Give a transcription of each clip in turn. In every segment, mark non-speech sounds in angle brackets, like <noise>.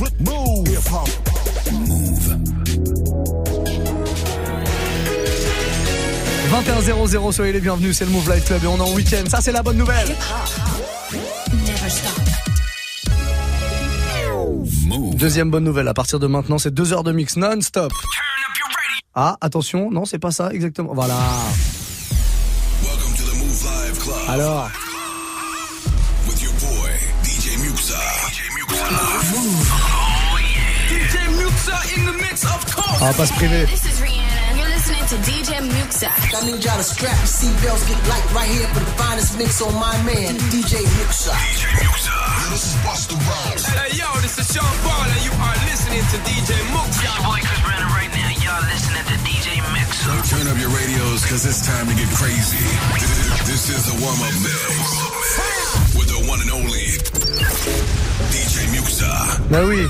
Move. Hip hop. Move. 21 soyez les bienvenus, c'est le Move Life Club et on est en week-end. Ça, c'est la bonne nouvelle. Deuxième bonne nouvelle, à partir de maintenant, c'est deux heures de mix non-stop. Ah, attention, non, c'est pas ça exactement. Voilà. Alors. On va pas se priver. This is Rihanna. You're listening to DJ Muxa. I need y'all to strap your seatbelts, get light right here for the finest mix on my man, DJ Muxa. DJ Muxa. This is Busta Rhymes. Hey, yo, this is Sean Paul, and you are listening to DJ Muxa. Your boy Chris Brandon right now. Y'all listening to DJ Mix. Turn up your radios, cause it's time to get crazy. This is the warm-up mix. With the one and only DJ Muxa. Mais oui,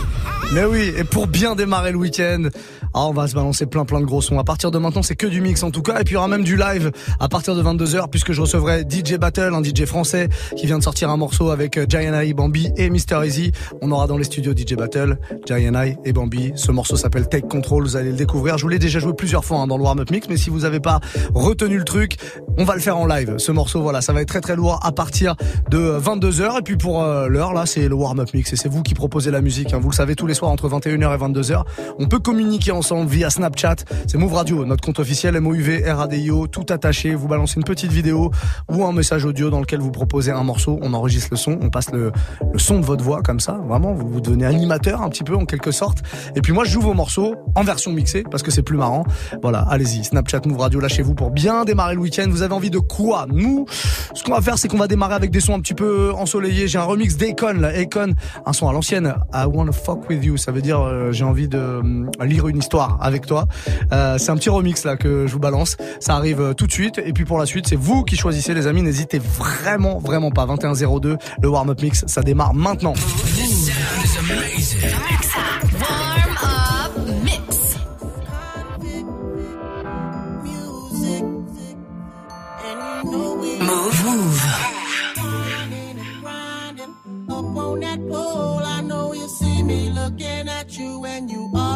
mais oui, et pour bien démarrer le week-end, ah, on va se balancer plein plein de gros sons. À partir de maintenant, c'est que du mix en tout cas, et puis il y aura même du live à partir de 22h, puisque je recevrai DJ Battle, un DJ français qui vient de sortir un morceau avec euh, Giant Eye, Bambi et Mister Easy. On aura dans les studios DJ Battle, Giant Eye et Bambi. Ce morceau s'appelle Take Control, vous allez le découvrir. Je vous l'ai déjà joué plusieurs fois hein, dans le warm-up mix, mais si vous n'avez pas retenu le truc, on va le faire en live. Ce morceau, voilà, ça va être très très lourd à partir de 22h, et puis pour euh, l'heure là, c'est le warm-up mix, et c'est vous qui proposez la musique. hein. Vous le savez tous les soirs entre 21h et 22h. On peut communiquer ensemble via Snapchat. C'est Move Radio, notre compte officiel MOUV RADIO, tout attaché. Vous balancez une petite vidéo ou un message audio dans lequel vous proposez un morceau. On enregistre le son, on passe le, le son de votre voix comme ça. Vraiment, vous, vous devenez animateur un petit peu en quelque sorte. Et puis moi, je joue vos morceaux en version mixée parce que c'est plus marrant. Voilà, allez-y, Snapchat Move Radio, lâchez-vous pour bien démarrer le week-end. Vous avez envie de quoi Nous, ce qu'on va faire, c'est qu'on va démarrer avec des sons un petit peu ensoleillés. J'ai un remix d'Akon, là, Akon, un son à l'ancienne. I wanna fuck with you. Ça veut dire euh, j'ai envie de euh, lire une histoire avec toi. Euh, c'est un petit remix là que je vous balance. Ça arrive euh, tout de suite. Et puis pour la suite, c'est vous qui choisissez, les amis. N'hésitez vraiment, vraiment pas. 2102, le warm-up mix, ça démarre maintenant.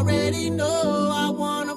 Already know I wanna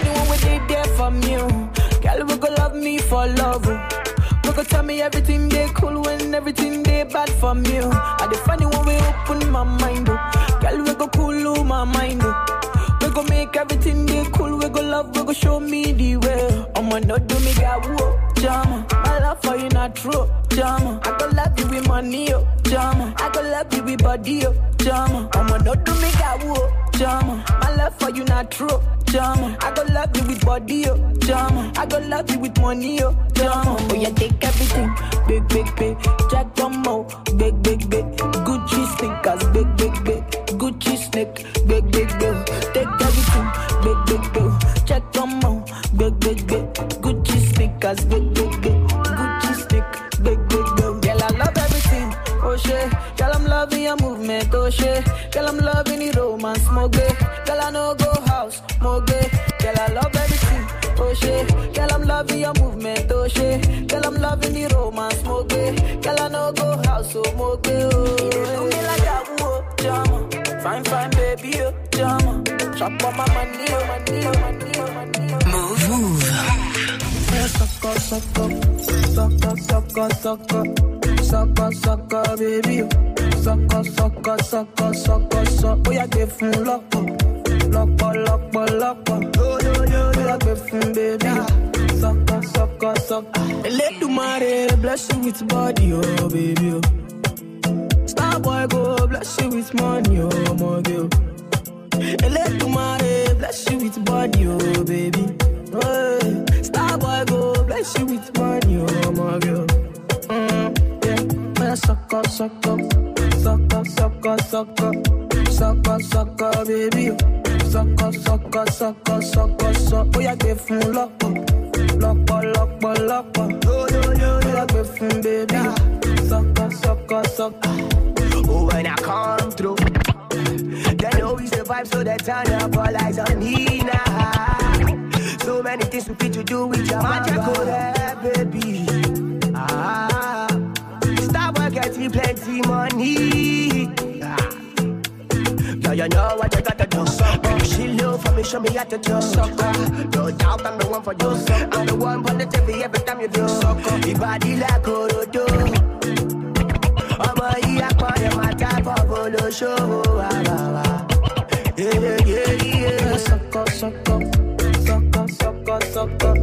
the funny one we did there from you. Girl, we go love me for love. We go tell me everything they cool when everything they bad from you. And the funny one we open my mind. Girl, we go cool my mind. We go make everything they cool. We go love. We go show me the way. I'ma not do me got whoa, jama. My love for you not true, jama. I go love you with money, oh, jama. I go love you with body, oh, jama. I'ma not do me got whoa, jama. My love for you not true, jama. I go love you with body, oh, jama. I go love you with money, oh, jama. Oh yeah, take everything, big, big, big. Jack Domo, big, big, big. Gucci sneakers, big, big, big. Gucci snake, big, big, big. Take everything, big, big, big. Jack Domo, big, big, big. Gucci sneakers, big, big, big. Gucci snake, big, big, big. Girl, I love everything, oh shit. Girl, I'm loving your movement, oh shit. Girl, I'm loving the romance, more your movement, oh shit. Girl, I'm loving the romance, more. Girl, I know go house, oh more gay, oh. You dey do me like that, oh, drama. Fine, fine, baby, oh, drama. Chop on my money, oh, money, oh, money, oh, money, oh. Move, move. Sucker, sucker, sucker, sucker, sucker, sucker, sucker, baby. Oh. Sucker, sucker, sucker, sucker, sucker. Oh, yeah, give fun lọ́pọ̀, lọ́pọ̀, lọ́pọ̀, lọ́pọ̀. Oh, yeah, give fun, baby. Sucker, sucker, sucker. Elédùmarè bless you with body, oh, baby. Oh. Star boy go bless you with money, oh, my girl. Elédùmarè bless you with body, oh, baby. Hey. Star boy go bless you with money, oh, my girl. Mm, yeah. Man, sucker, sucker, sucker, sucker, sucker, sucker, sucker, baby. Sucker, sucker, sucker, sucker, sucker. Oh, yeah, give fun lọ́pọ̀, lọ́pọ̀, lọ́pọ̀, lọ́pọ̀. Oh, yeah, give fun, baby. Sucker, sucker, sucker. Oh, when I come through, they know we survive, so they turn up all eyes on me now. So many things we fit to do with your magical hair, baby. Ah, Starboy getting plenty money. Ah. Yeah, you know what you gotta do. Baby, she look for me, show me how to do. Sucker. No doubt I'm the one for you. I'm the one for the TV every time you do. Your body like a Orodo. ọmọ yìí apọ̀lẹ̀ máa jábọ̀ bolóṣòwò àbàwà. Sucker, sucker, sucker, sucker, sucker,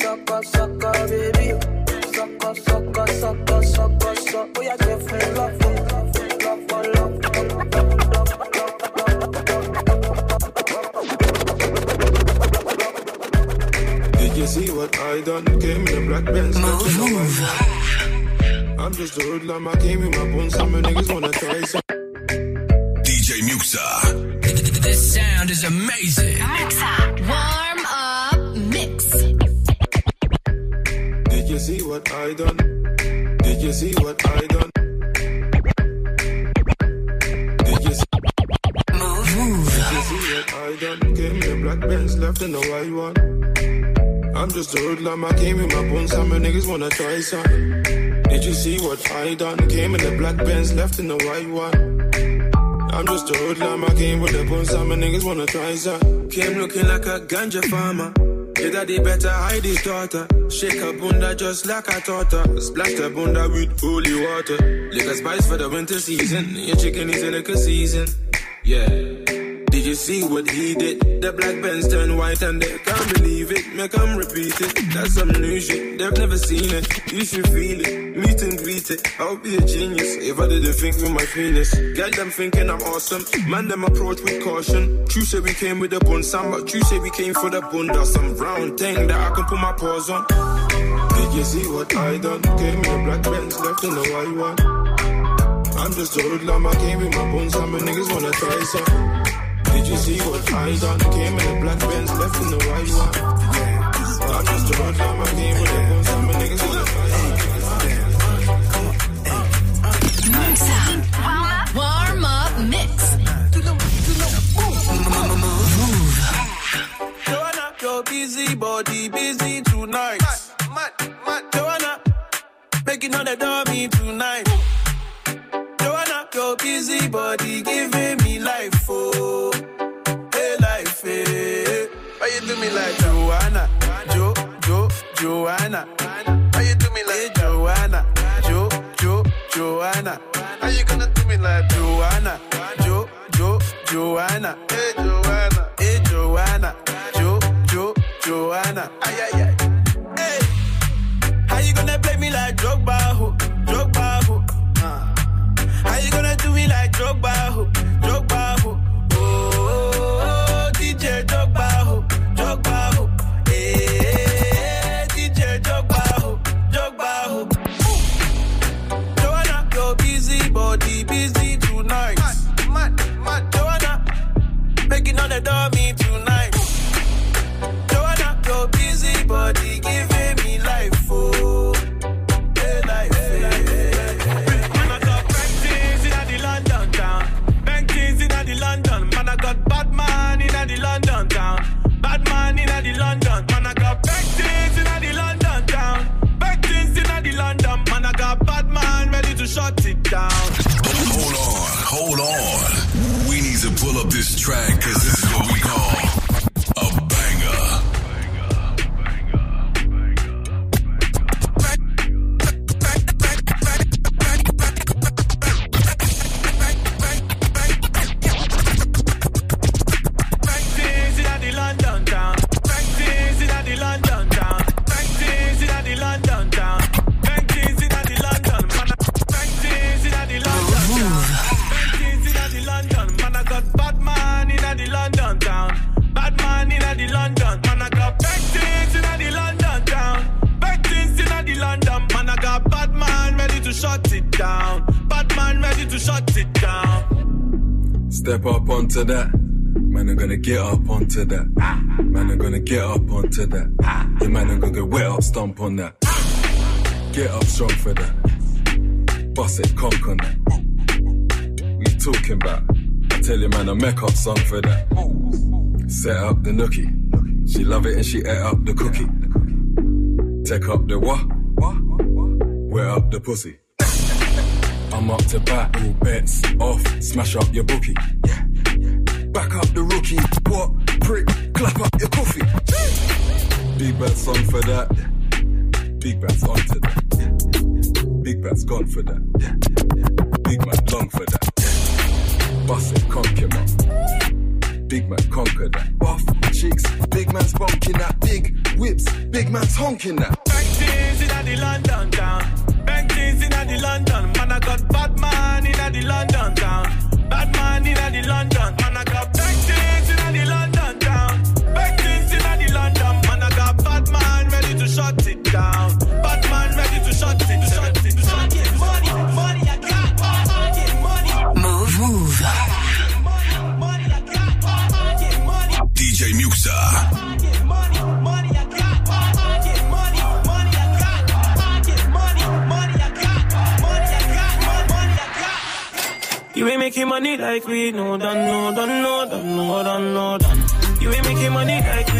sucker, sucker, baby. Sucker, sucker, sucker, sucker, sucker. Oh, yeah, give me love, love, love, see what I done? Came in a black Benz. Move, move. I'm just a hoodlum. I came in my bones. Some niggas wanna try some. DJ Muxxa. This sound is amazing. Muxxa. Warm up mix. Did you see what I done? Did you see what I done? Did you see, Move, move. did you see what I done? Came in a black Benz, left in the white one. I'm just a hoodlum. I came with my bones. Some niggas wanna try some. Did you see what I done? Came in the black Benz, left in the white one. I'm just a hoodlum, I came with the bones, some niggas wanna try some. Came looking like a ganja farmer. Your daddy better hide his daughter. Shake her bunda just like I taught her. Splash bunda with holy water. Liquor spice for the winter season. Your chicken is a liquor season. Yeah. Did you see what he did? The black Benz turned white and they can't believe it. Make them repeat it. That's some new shit. They've never seen it. You should feel it. Meet and greet it. I'll be a genius if I didn't think with my penis. Get them thinking I'm awesome. Man, them approach with caution. True say we came with the bun, some but true say we came for the bunda. Some round thing that I can put my paws on. Did you see what I done? Came the black Benz, left in the white one. I'm just a hoodlum, I came with my bones, some niggas wanna try some. Did you see what I done? Came in black left in the white one. Just my game with the a niggas. Warm up mix. Busy body busy tonight. Joanna, making all the dummy tonight. Joanna, your busy body giving me life, oh, hey life, hey. Why you do me like Joanna, Jo, Jo, Joanna? Why you do me like Joanna, Jo, Jo, Joanna? How you gonna do me like Joanna, Jo, Jo, Joanna? Hey Joanna, hey Joanna, Jo, Jo, Joanna? Ay ay ay. Hey, how you gonna play me like Drogba, ho, Drogba, ho? Uh. How you gonna do me like Drogba, ho, onto that. Man, I'm gonna get up onto that. Man, I'm gonna get up onto that. Yeah, man, I'm gonna get wet up, stomp on that. Get up strong for that. Bust it, conk on that. What you talking about? I tell you, man, a make up song for that. Set up the nookie. She love it and she ate up the cookie. Take up the what? Wet up the pussy. I'm up to bat, all bets off, smash up your bookie. Back up the rookie, what? Prick, clap up your coffee. Big bad song for that. Big bad's on to that. Big bad's gone for that. Big man long for that. Bust it, him up. Big man conquer that. Buff cheeks, big man's bonking that. Big whips, big man's honking that. Bank things in the London town. Bank things in the London. Man, I got bad man in the London town. Bad man in the London. Man, I got bank things in the London town. Bank things in the London. Man, I got bad man ready to shut it down. You ain't making money like we no done, no done, no done, no done, no done. You ain't making money like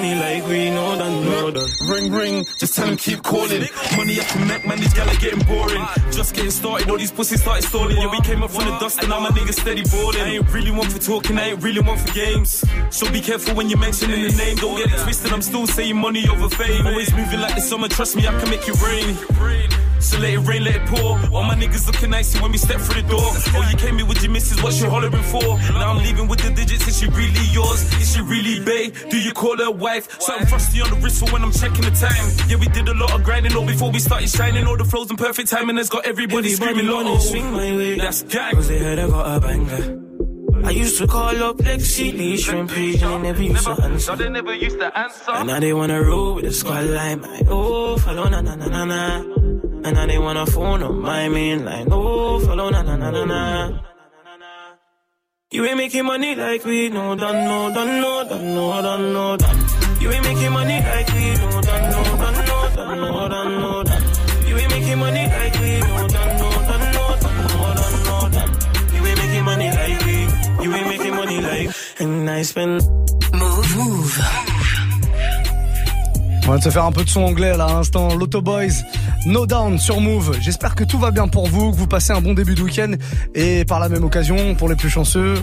money like we no done, no done. Ring ring, just tell him keep calling. Money up can make, man, these gala getting boring. Just getting started, all these pussies started stalling. Yeah, we came up from the dust and now my niggas steady balling. I ain't really one for talking, I ain't really one for games. So be careful when you're mentioning the name. Don't get it twisted, I'm still saying money over fame. Always moving like the summer, trust me, I can make it rain. So let it rain, let it pour. All my niggas looking nice when we step through the door. Oh, you came here with your missus, what you hollering for? Now I'm leaving with the digits, is she really yours? Is she really bae? Do you call her wife? Something frosty on the wrist for when I'm checking the time. Yeah, we did a lot of grinding, all before we started shining. All the flows in perfect timing has got everybody, Everybody screaming wanna oh, swing my way. That's gang. Cause they heard I got a banger. I used to call up Lexi Lee Shrimp they never used to answer. They never used to answer. And now they wanna roll with the squad line. Like, oh, follow na na na na na. And now they wanna phone on my main line. Oh, follow na na na na na. You ain't making money like we no done no done no done no done no done. You ain't making money like we no done no done no done no done no done. You ain't making money like we no done no done no done no done no done. You ain't making money like we. You ain't making money like. And I spend. Move, move. On va se faire un peu de son anglais à l'instant. L'Auto Boys, No Down sur Move. J'espère que tout va bien pour vous, que vous passez un bon début de week-end et par la même occasion, pour les plus chanceux,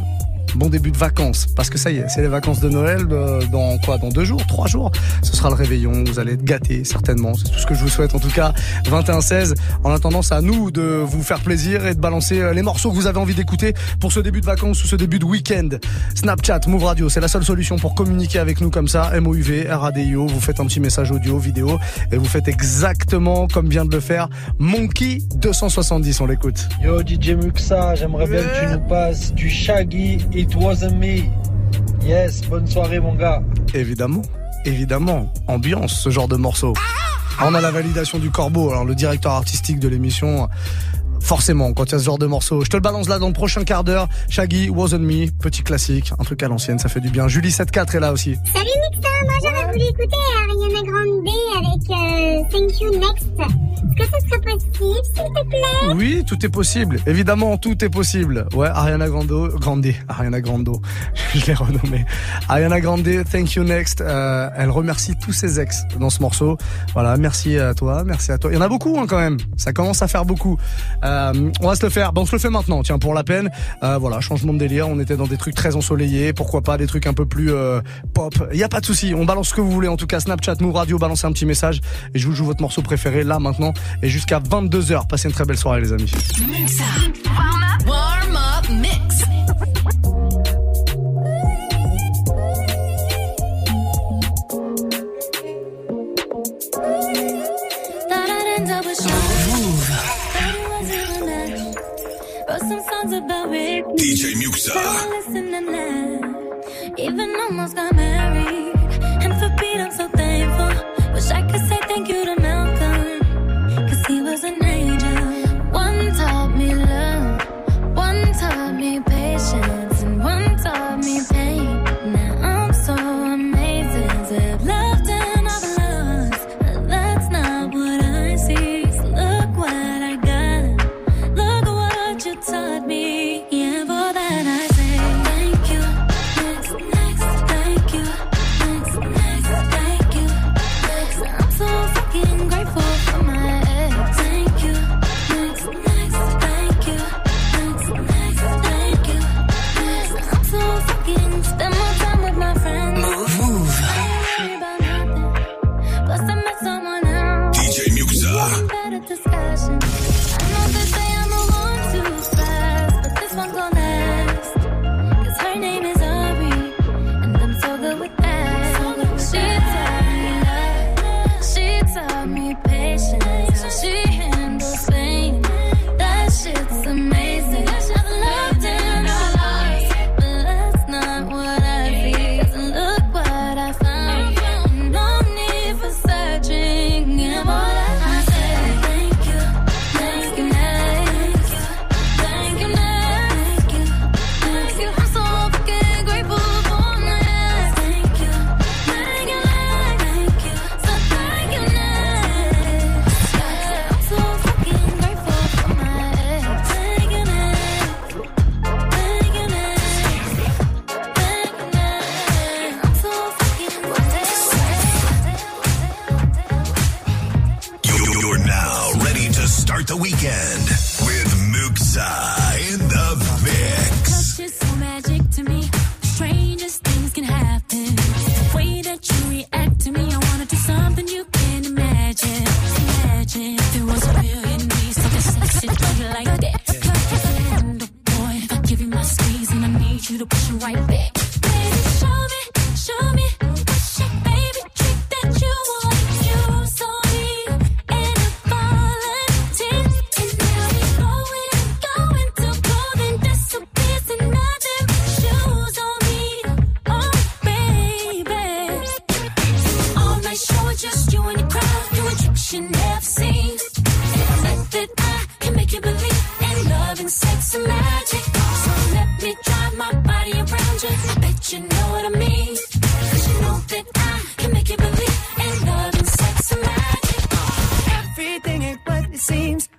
bon début de vacances. Parce que ça y est, c'est les vacances de Noël euh, dans quoi Dans deux jours, trois jours. Ce sera le réveillon. Vous allez être gâtés certainement. C'est tout ce que je vous souhaite en tout cas. 21-16. En attendant, c'est à nous de vous faire plaisir et de balancer euh, les morceaux que vous avez envie d'écouter pour ce début de vacances ou ce début de week-end. Snapchat, Move Radio, c'est la seule solution pour communiquer avec nous comme ça. MOUV, RADIO. Vous faites un petit message audio, vidéo et vous faites exactement comme vient de le faire Monkey 270. On l'écoute. Yo DJ Muxa, j'aimerais bien que tu nous passes du Shaggy It Wasn't Me. Yes, bonne soirée mon gars. Évidemment, évidemment, ambiance, ce genre de morceau. On a la validation du Corbeau, alors le directeur artistique de l'émission. Forcément, quand il y a ce genre de morceau. Je te le balance là dans le prochain quart d'heure. Shaggy, Wasn't Me, petit classique, un truc à l'ancienne, ça fait du bien. Julie 74 est là aussi. Salut Mixta, moi j'aurais voulu écouter Ariana Grande avec euh, Thank You Next. Est-ce que ce serait possible, s'il te plaît? Oui, tout est possible. Évidemment, tout est possible. Ouais, Ariana Grande, Grande, Ariana Grande, <laughs> je l'ai renommé. Ariana Grande, Thank You Next. Euh, elle remercie tous ses ex dans ce morceau. Voilà, merci à toi, merci à toi. Il y en a beaucoup hein, quand même. Ça commence à faire beaucoup. Euh, on va se le faire. Bon, on se le fait maintenant. Tiens, pour la peine. Euh, voilà, changement de délire. On était dans des trucs très ensoleillés. Pourquoi pas des trucs un peu plus euh, pop. Il y a pas de souci. On balance ce que vous voulez. En tout cas, Snapchat, Move Radio, balancez un petit message et je vous joue votre morceau préféré là maintenant et jusqu'à 22 h Passez une très belle soirée, les amis. Songs about Rick. DJ Muxa. Even almost got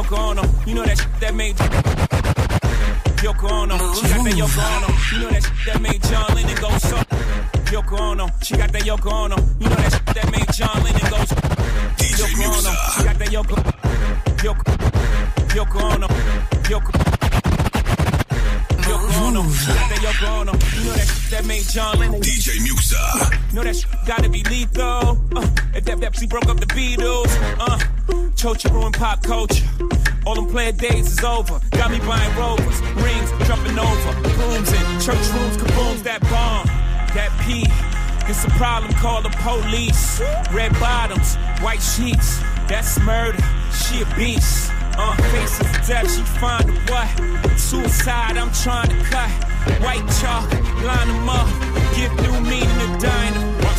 Yoko Ono. You know that shit that made Yoko Ono, she got that Yoko Ono. You know that shit that made John Lennon go so. Yoko Ono, she got that Yoko Ono. You know that shit that made John Lennon go so. Yoko Ono, she got that Yoko. Yoko, Yoko Ono, Yoko. Yoko Ono, she got that Yoko Ono. You know that shit that made John Lennon. DJ Muxxa. Know that shit gotta be lethal. Uh, if that Pepsi broke up the Beatles. Uh, Chocha ruined pop culture. All them player days is over. Got me buying rovers, rings, jumping over, rooms in church rooms, kabooms, that bomb, that P. It's a problem, call the police. Red bottoms, white sheets, that's murder. She a beast. Uh, faces death, she find a what? Suicide, I'm trying to cut. White chalk, line them up. Give new meaning to dying. What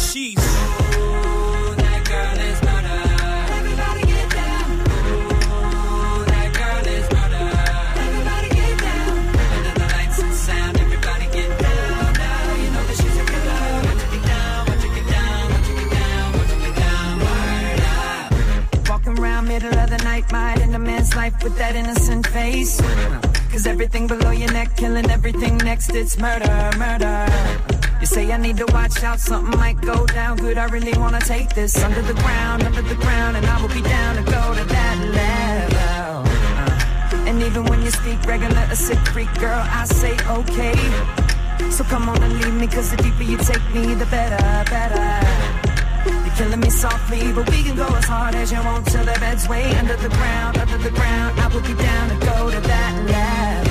everything below your neck, killing everything next, it's murder, murder. You say I need to watch out, something might go down good. I really wanna take this under the ground, under the ground, and I will be down to go to that level. Uh, and even when you speak regular, a sick freak girl, I say okay. So come on and leave me, cause the deeper you take me, the better, better. You're killing me softly, but we can go as hard as you want till the bed's way under the ground, under the ground. I will be down to go to that level.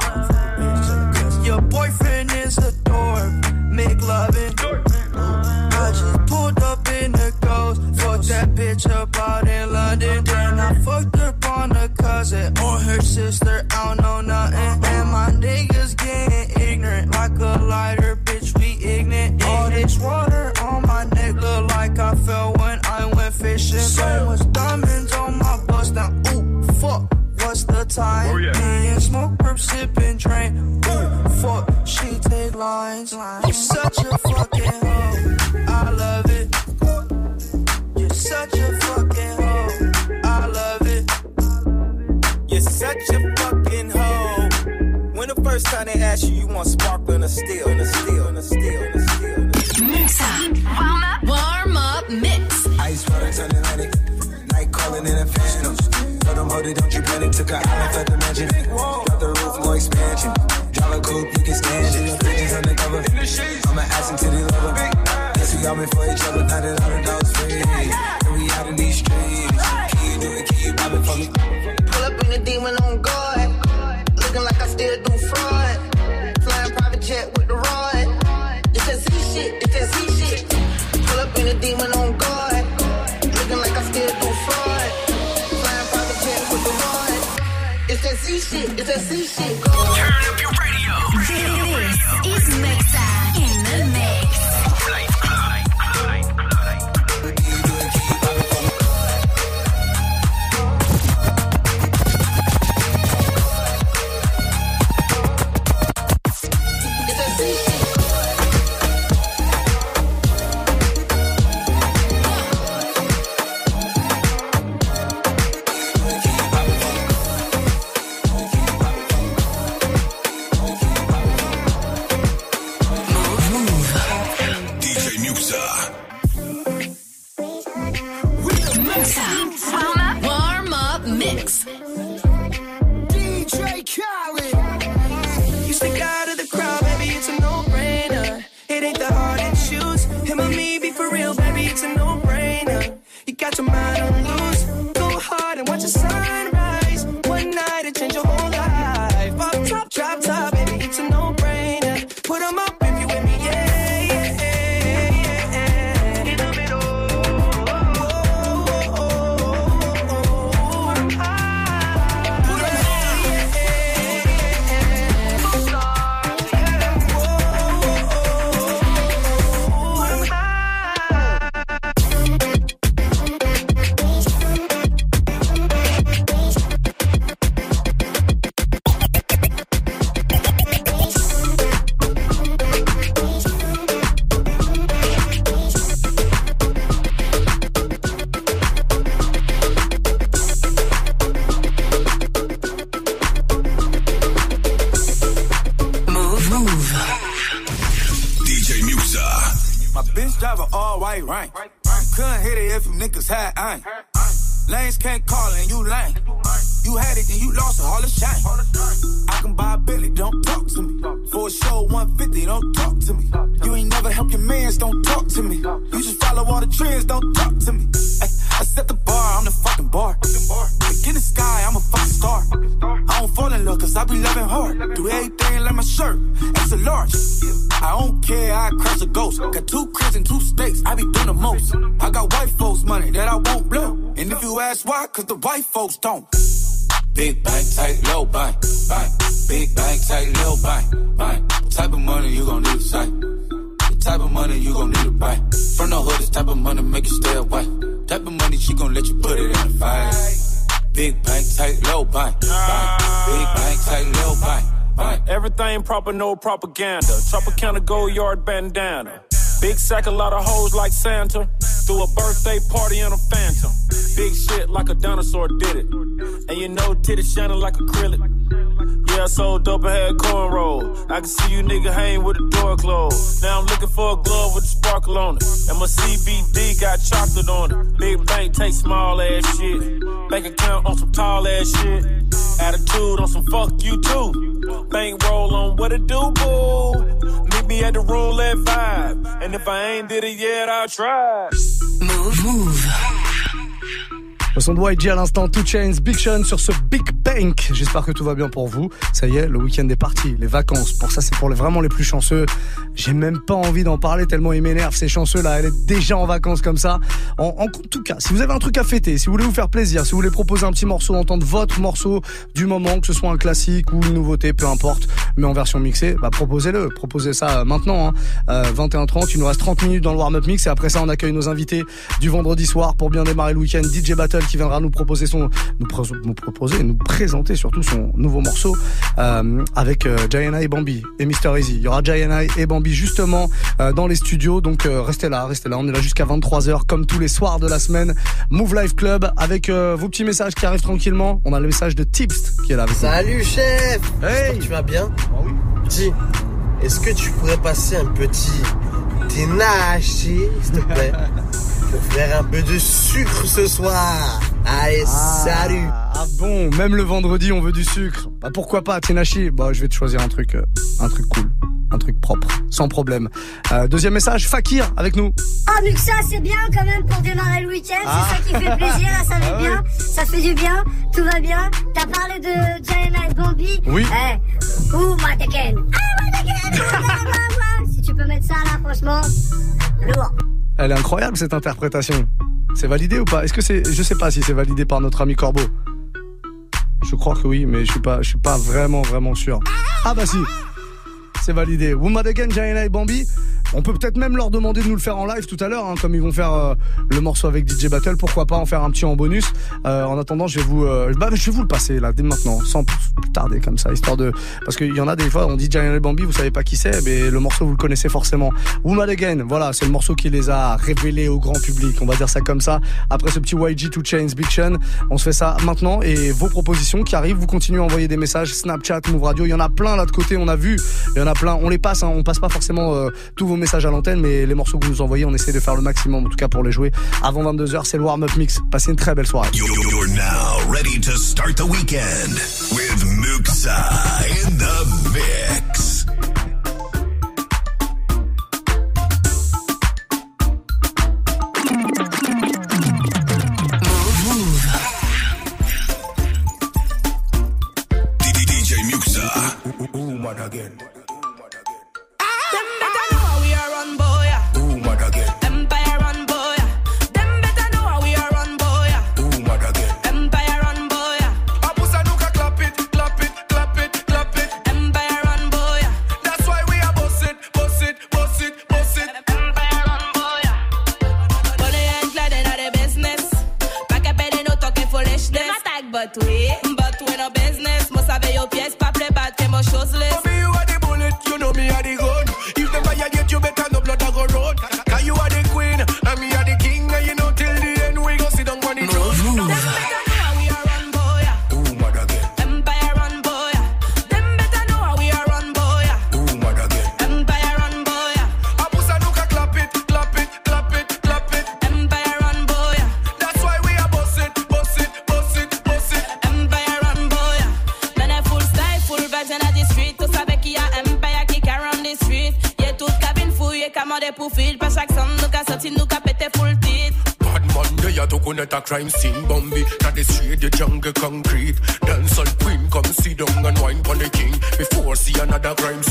First time they ask you, you want sparkling or still, and a still, and a still, and a still. Mix up. Warm up. Warm up mix. Ice water turn Atlantic. Night calling in a phantom. Tell them, hold it, don't you panic. Took an island for the mansion. Got the roof, more expansion. Drive a coupe, you can stand it. Bridges undercover. I'm an ass and titty lover. Guess we all been for each other. Now that all the dogs free. White. Big bank, tight, low bank, bank. Big bank, tight, low bank, bank. Type of money you gon' need to sight. The type of money you gon' need to buy. From the hood, this type of money make you stay away. Type of money she gon' let you put it in the fight. Big bank, tight, low bank, bank. Big bank, tight, little bank, bank. Everything proper, no propaganda. Tropicana gold yard bandana. Big sack, a lot of hoes like Santa. Threw a birthday party in a phantom. Big shit like a dinosaur did it. And you know, titties shining like acrylic. Yeah, I sold dope and had cornrow. I can see you nigga hang with the door closed. Now I'm looking for a glove with a sparkle on it. And my CBD got chocolate on it. Big bank take small ass shit. Bank account on some tall ass shit. Attitude on some fuck you too. Bank roll on what it do, boo. Meet me at the roulette vibe. And if I ain't did it yet, I'll try. Move. Move. Le son de YG à l'instant, Two Chains, Big Sean sur ce Big Bank. J'espère que tout va bien pour vous. Ça y est, le week-end est parti, les vacances. Pour ça, c'est pour les, vraiment les plus chanceux. J'ai même pas envie d'en parler tellement ils m'énervent, ces chanceux là. Elle est déjà en vacances comme ça. En, en tout cas, si vous avez un truc à fêter, si vous voulez vous faire plaisir, si vous voulez proposer un petit morceau, entendre votre morceau du moment, que ce soit un classique ou une nouveauté, peu importe, mais en version mixée, bah proposez-le. Proposez ça euh, maintenant. Hein. Euh, 21h30, il nous reste 30 minutes dans le warm-up mix et après ça, on accueille nos invités du vendredi soir pour bien démarrer le week-end. DJ Battle Qui viendra nous proposer son, nous, pro- nous proposer, nous présenter surtout son nouveau morceau euh, avec euh, Gianna et Bambi et Mister Easy. Il y aura Gianna et Bambi justement euh, dans les studios, donc euh, restez là, restez là. On est là jusqu'à 23h comme tous les soirs de la semaine. Move Life Club avec vos petits messages qui arrivent tranquillement. On a le message de Tips qui est là. Avec nous. Salut chef Hey Tu vas bien Ah oui. Dis, est-ce que tu pourrais passer un petit tenaché, s'il te plaît Pour faire un peu de sucre ce soir? Allez, salut. Ah bon, même le vendredi on veut du sucre. Bah pourquoi pas, Tenashi Bah je vais te choisir un truc, euh, un truc cool, un truc propre, sans problème. Euh, deuxième message, Fakir avec nous. Ah, que ça, c'est bien quand même pour démarrer le week-end. Ah. C'est ça qui fait plaisir, là, ça va Ah bien. Ça fait du bien, tout va bien. T'as parlé de Diana et Bambi. Oui. Eh, ouh, Mateken. Ah, Mateken, ah, ah, ah, ah. Si tu peux mettre ça là, franchement, lourd. Elle est incroyable cette interprétation. C'est validé ou pas? Est-ce que c'est, je sais pas si c'est validé par notre ami Corbeau. Je crois que oui, mais je suis pas, je suis pas vraiment vraiment sûr. Ah bah si. C'est validé. Woman Again, et Bambi. On peut peut-être même leur demander de nous le faire en live tout à l'heure, hein, comme ils vont faire euh, le morceau avec DJ Battle. Pourquoi pas en faire un petit en bonus Euh, En attendant, je vais vous, euh, bah, je vais vous le passer là dès maintenant, sans tarder comme ça, histoire de, parce qu'il y en a des fois, on dit Gianna et Bambi, vous savez pas qui c'est, mais le morceau vous le connaissez forcément. Woman Again, voilà, c'est le morceau qui les a révélés au grand public. On va dire ça comme ça. Après ce petit YG 2 Chains Big on se fait ça maintenant et vos propositions qui arrivent, vous continuez à envoyer des messages Snapchat, Move Radio. Il y en a plein là de côté, on a vu. Il y en a plein. On les passe, hein, on passe pas forcément euh, tous vos messages à l'antenne, mais les morceaux que vous nous envoyez, on essaie de faire le maximum en tout cas pour les jouer. Avant 22h, c'est le warm-up mix. Passez une très belle soirée. You're, you're now ready to start the weekend with Muxa in the mix. DJ Muxa. Ooh, mad again. But we, but we no business. Must have your pièce, pas play bad, crime scene Bambi, not the street, the jungle concrete. Dance all queen, come sit down and wine for the king. Before see another crime scene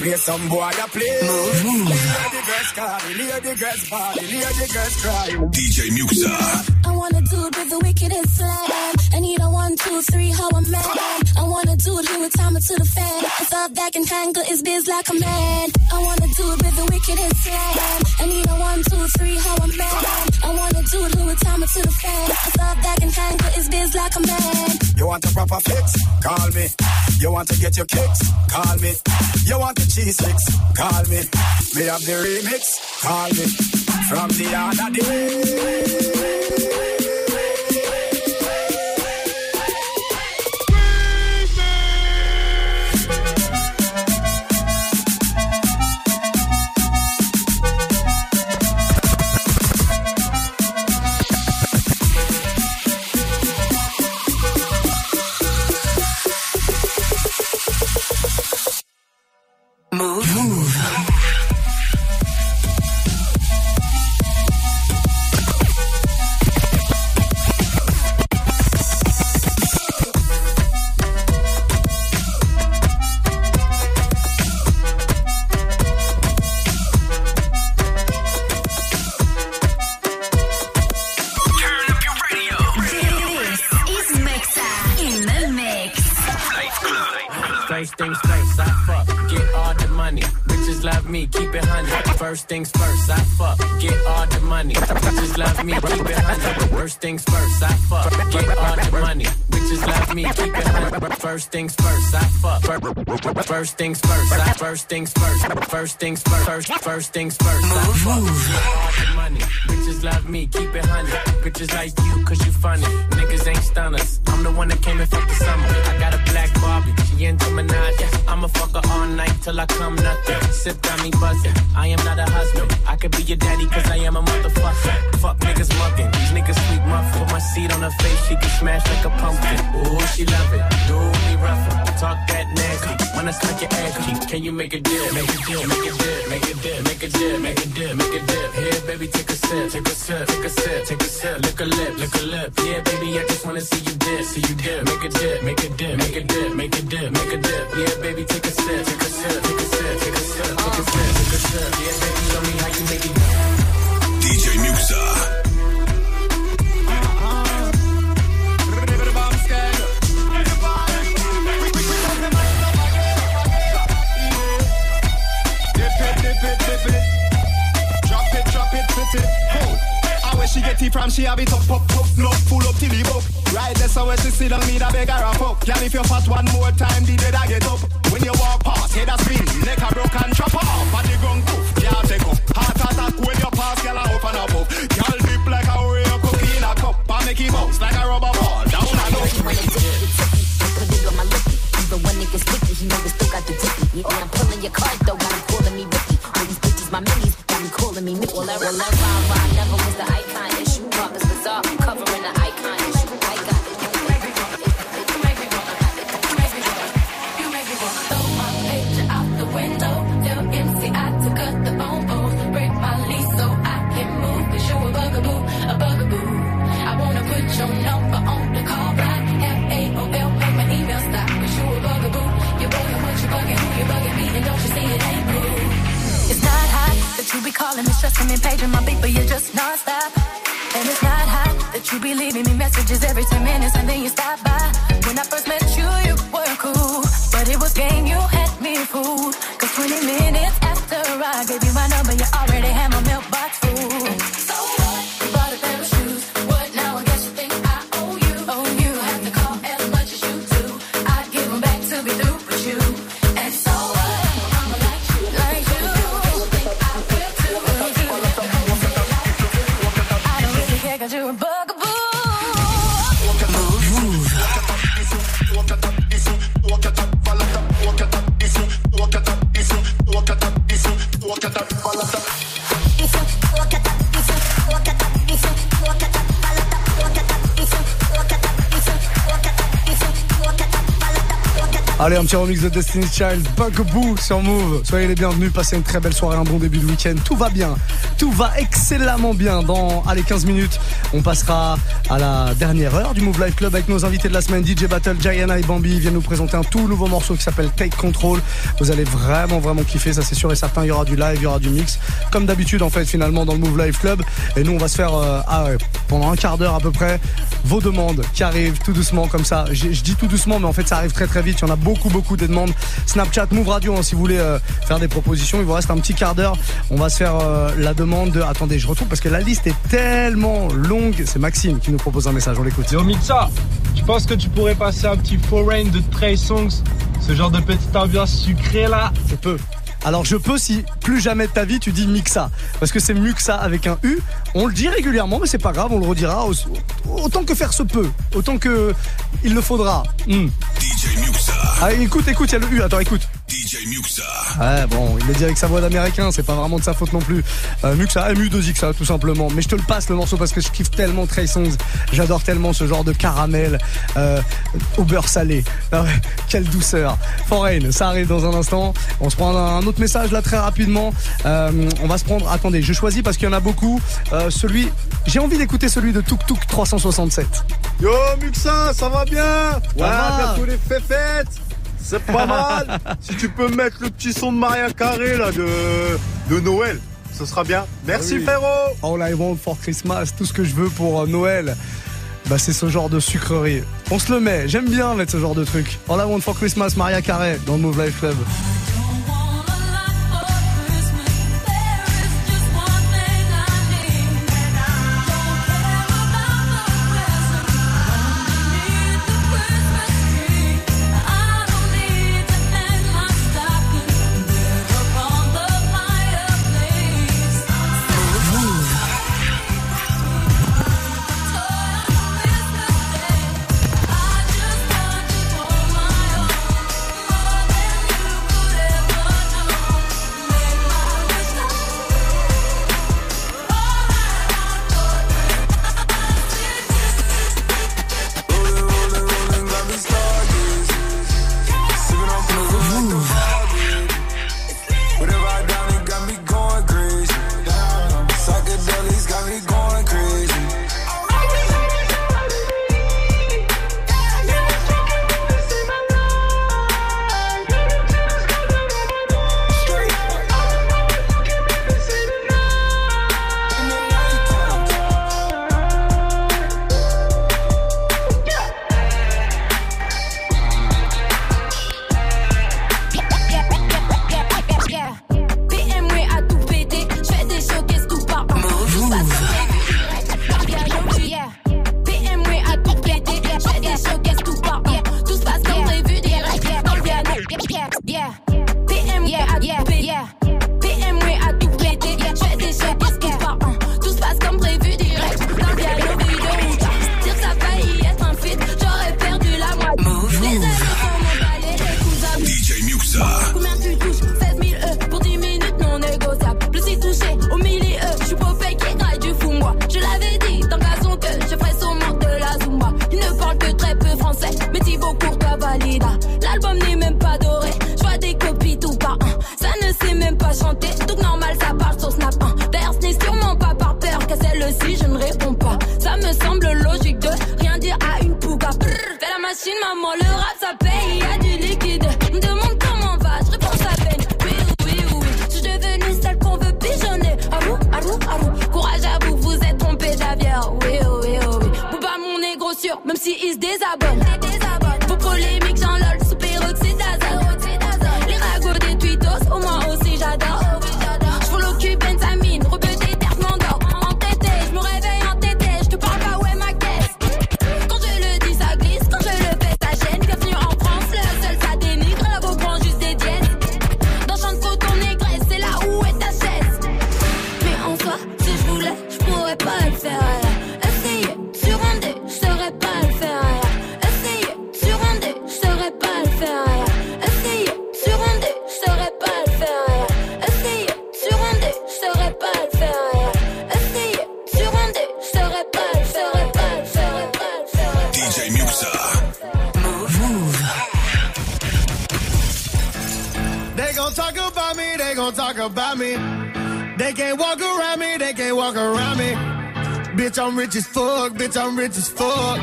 play some boy I play. Move. Move. The verse cry, lady gets bad, the lady gets cry. DJ Muxxa. I wanna do it with the wickedest slam. I need a one, two, three, how I'm mad. I wanna do it here with time to the fan. It's all back and tangle, it's biz like a man. I wanna do it with the wickedest slam. I need a one, two, three, how I'm mad. I wanna do it with time to the fan. It's all back and tangle, it's biz like a man. You want a proper fix? Call me. You want to get your kicks? Call me. You want the cheese sticks? Call me. Me have the remix? Call me. From the other day. First things first, I fuck, get all the money. Bitches love me, keep it. First things first, I fuck. First things first, I first things first. First things first, first, first things first. I fuck, get all the money. Love me, keep it honey. Bitches like you, cause you funny. Niggas ain't stunners. I'm the one that came and fucked the summer. I got a black Barbie, she into Minaj. I'ma fuck her all night till I come nothing. Sip got me buzzing. I am not a husband. I could be your daddy cause I am a motherfucker. Fuck niggas mugging. These niggas sweet muffin. Put my seed on her face, she can smash like a pumpkin. Ooh, she love it. Do me rougher. Talk that nasty. When I suck your ass can you make a deal? Make a deal, make a deal, make a deal, make a deal, make a deal, make a deal. Here, baby, take a sip, take sip, take a sip, take a sip. Lick a lip, lick a lip. Yeah, baby, I just wanna see you dip, see you dip. Make a dip, make a dip, make a dip, make a dip, make a dip. Yeah, baby, take a sip, take a sip, take a sip, take a sip, take a sip, take a sip. Yeah, baby, show me how you make it. DJ Muxxa. Dip it, dip it, dip it. It. Hold. I where she get it from, she have it up, up, up, no, full up till it up. Right there, so where she sit down, me that beg her a fuck. Girl, if you fat one more time, the dead I get up. When you walk past, head a spin, neck a broke and chop off, and the gun poof, can't take up. Heart attack when you pass, girl, I and up, up. Girl, dip like a Oreo cookie in a cup, and make it bounce like a rubber ball, down and up. On. Even when niggas sticky, he never still got the dicky. Yeah, I'm pulling your card though, got him calling me me calling me Mickey. Well, I you be leaving me messages every 10 minutes and then you stop by. When I first met you, petit remix de Destiny's Child, Bugaboo sur Move. Soyez les bienvenus, passez une très belle soirée, un bon début de week-end. Tout va bien, tout va excellemment bien. Dans allez 15 minutes, on passera à la dernière heure du Move Life Club avec nos invités de la semaine, DJ Battle, Jayana et Bambi viennent nous présenter un tout nouveau morceau qui s'appelle Take Control. Vous allez vraiment vraiment kiffer, ça c'est sûr et certain. Il y aura du live, il y aura du mix, comme d'habitude en fait finalement dans le Move Life Club. Et nous on va se faire euh, ah ouais, pendant un quart d'heure à peu près vos demandes qui arrivent tout doucement comme ça. Je je dis tout doucement, mais en fait ça arrive très très vite. Il y en a beaucoup beaucoup de demandes. Snapchat, Move Radio, hein, si vous voulez euh, faire des propositions, il vous reste un petit quart d'heure. On va se faire euh, la demande. De... Attendez, je retrouve parce que la liste est tellement longue. C'est Maxime qui nous propose un message. On l'écoute. Yo Mixa, tu penses que tu pourrais passer un petit foreign de Trey Songs Ce genre de petite ambiance sucrée là Je peux. Alors je peux si plus jamais de ta vie tu dis Mixa parce que c'est Muxa avec un U. On le dit régulièrement mais c'est pas grave, on le redira au- autant que faire se peut, autant que il le faudra. Hmm. Ah, écoute, écoute, il y a le U. Attends, écoute. DJ Muxa. Ouais, bon, il le dit avec sa voix d'américain, c'est pas vraiment de sa faute non plus. Euh, Muxa, MU2X, tout simplement. Mais je te le passe le morceau parce que je kiffe tellement Trey Songz. J'adore tellement ce genre de caramel euh, au beurre salé. Ah ouais, quelle douceur. Foreign, ça arrive dans un instant. On se prend un, autre message là très rapidement. Euh, on va se prendre. Attendez, je choisis parce qu'il y en a beaucoup. Euh, celui, j'ai envie d'écouter celui de Tuk Tuk 367. Yo Muxa, ça va bien? Ouais, va. bientôt les fêtes C'est pas mal <laughs> Si tu peux mettre le petit son de Maria Carré là de, de Noël, ce sera bien. Merci Oui. frérot All I want for Christmas, tout ce que je veux pour euh, Noël. Bah c'est ce genre de sucrerie. On se le met, j'aime bien mettre ce genre de truc. All I want for Christmas, Maria Carey dans le Move Life Club. I'm rich as fuck.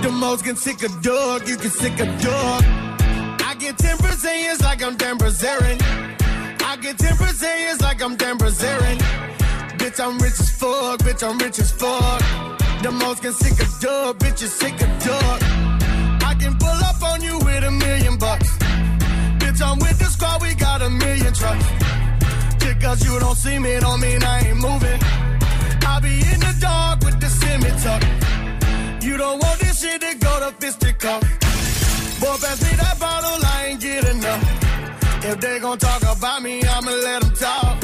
The most can sick a dog, you can sick a dog. I get 10 Brazilians like I'm Dan Brazilian. I get 10 Brazilians like I'm Dan Brazilian. Bitch, I'm rich as fuck, bitch, I'm rich as fuck. The most can sick a dog, bitch, you sick a dog. I can pull up on you with a million bucks. Bitch, I'm with the squad, we got a million trucks. Cause you don't see me, don't mean I ain't moving. I be in the dark with the semi tuck. You don't want this shit to go to fisticuff. Boy, pass me that bottle, I ain't get enough. If they gon' talk about me, I'ma let them talk.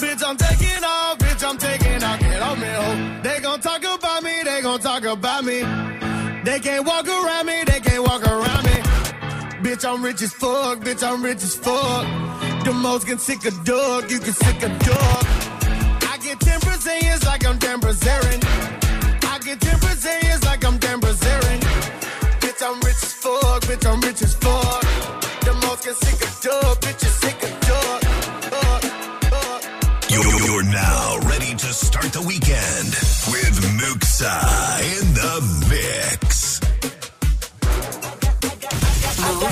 Bitch, I'm taking off, bitch, I'm taking off, get off me, ho. They gon' talk about me, they gon' talk about me. They can't walk around me, they can't walk around me. Bitch, I'm rich as fuck, bitch, I'm rich as fuck. The most can sick a dog, you can sick a dog. The sick a dog, bitch, you sick a dog. You're, you're now ready to start the weekend with Muxxa in the mix.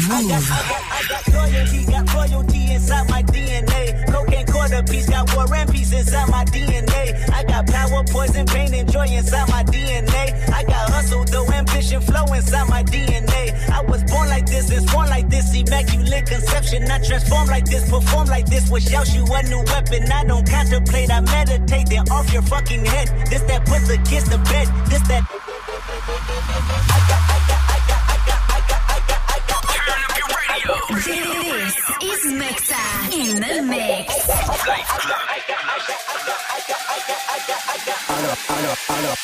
I got loyalty, got royalty inside my DNA. Quarter piece, got war and peace inside my DNA. I got power, poison, pain, and joy inside my DNA. I got hustle, though ambition, flow inside my DNA. I was born like this and born like this, immaculate conception. I transform like this, perform like this, which else you a new weapon. I don't contemplate, I meditate, then off your fucking head. This that put the kids to bed. This that. I got, I got, I got, I got, I got, I got, I got. Turn up your This is Mixa in the mix.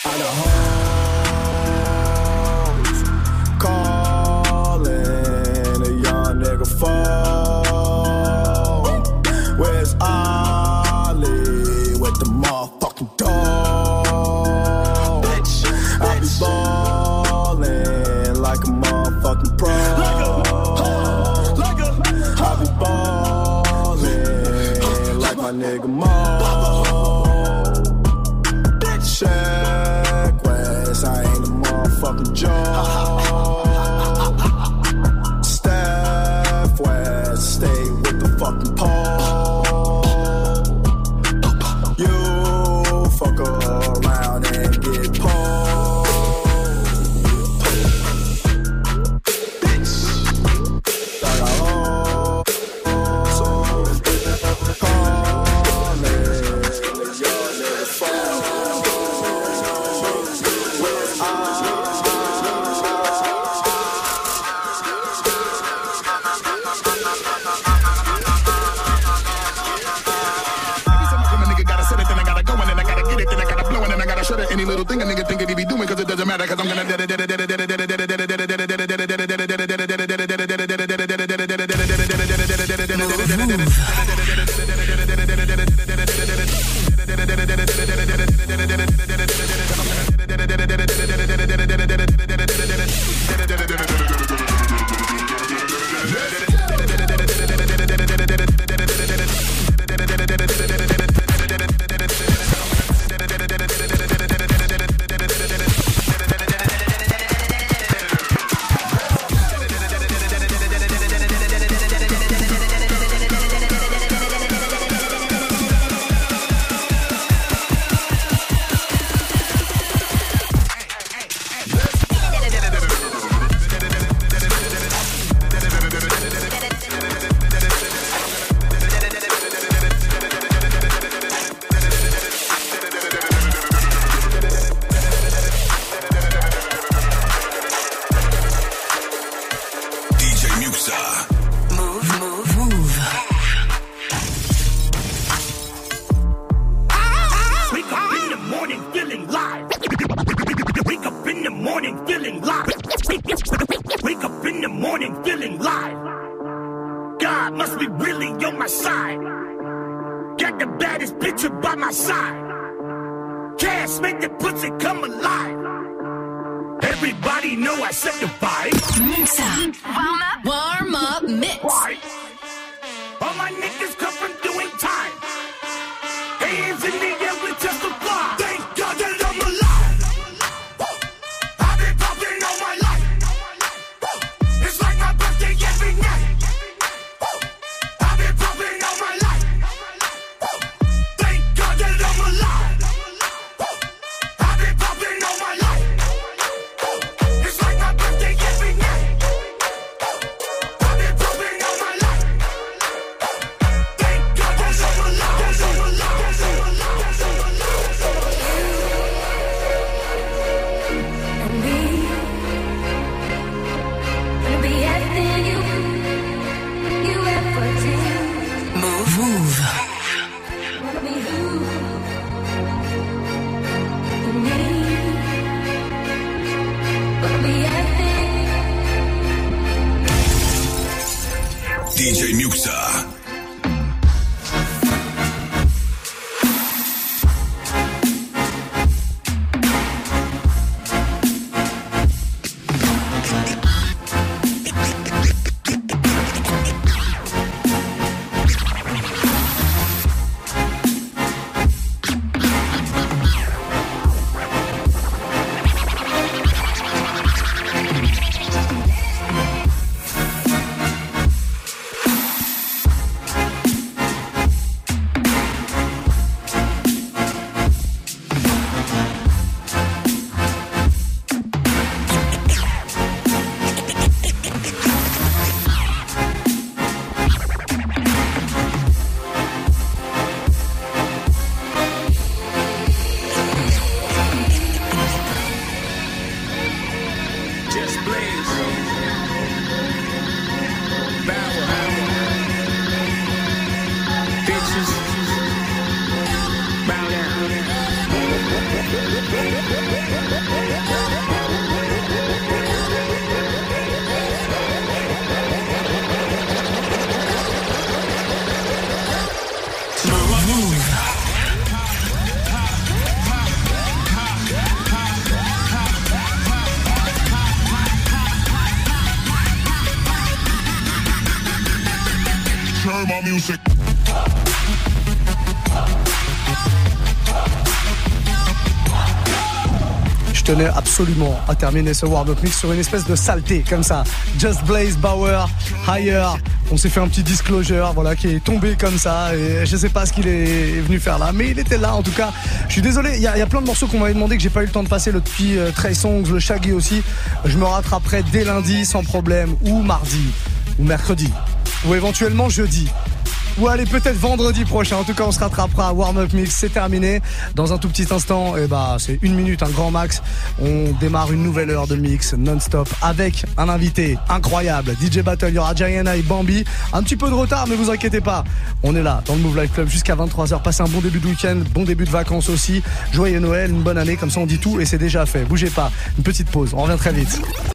Calling really on my side. Got the baddest picture by my side. Cash make the pussy come alive. Everybody know I set the vibe. Warm up, warm up mix. Why? Absolument à terminer ce warm-up mix sur une espèce de saleté comme ça. Just Blaze Bauer, Higher. On s'est fait un petit disclosure, voilà, qui est tombé comme ça. Et je sais pas ce qu'il est venu faire là, mais il était là en tout cas. Je suis désolé, il y, a plein de morceaux qu'on m'avait demandé que j'ai pas eu le temps de passer. Le petit euh, Songs, le Shaggy aussi. Je me rattraperai dès lundi sans problème, ou mardi, ou mercredi, ou éventuellement jeudi. Ou allez peut-être vendredi prochain. En tout cas, on se rattrapera. Warm up mix, c'est terminé. Dans un tout petit instant, et bah c'est une minute, un grand max. On démarre une nouvelle heure de mix non-stop avec un invité incroyable. DJ Battle, il y aura Gianna et Bambi. Un petit peu de retard, mais vous inquiétez pas. On est là dans le Move Life Club jusqu'à 23h. Passez un bon début de week-end, bon début de vacances aussi. Joyeux Noël, une bonne année. Comme ça, on dit tout et c'est déjà fait. Bougez pas. Une petite pause. On revient très vite.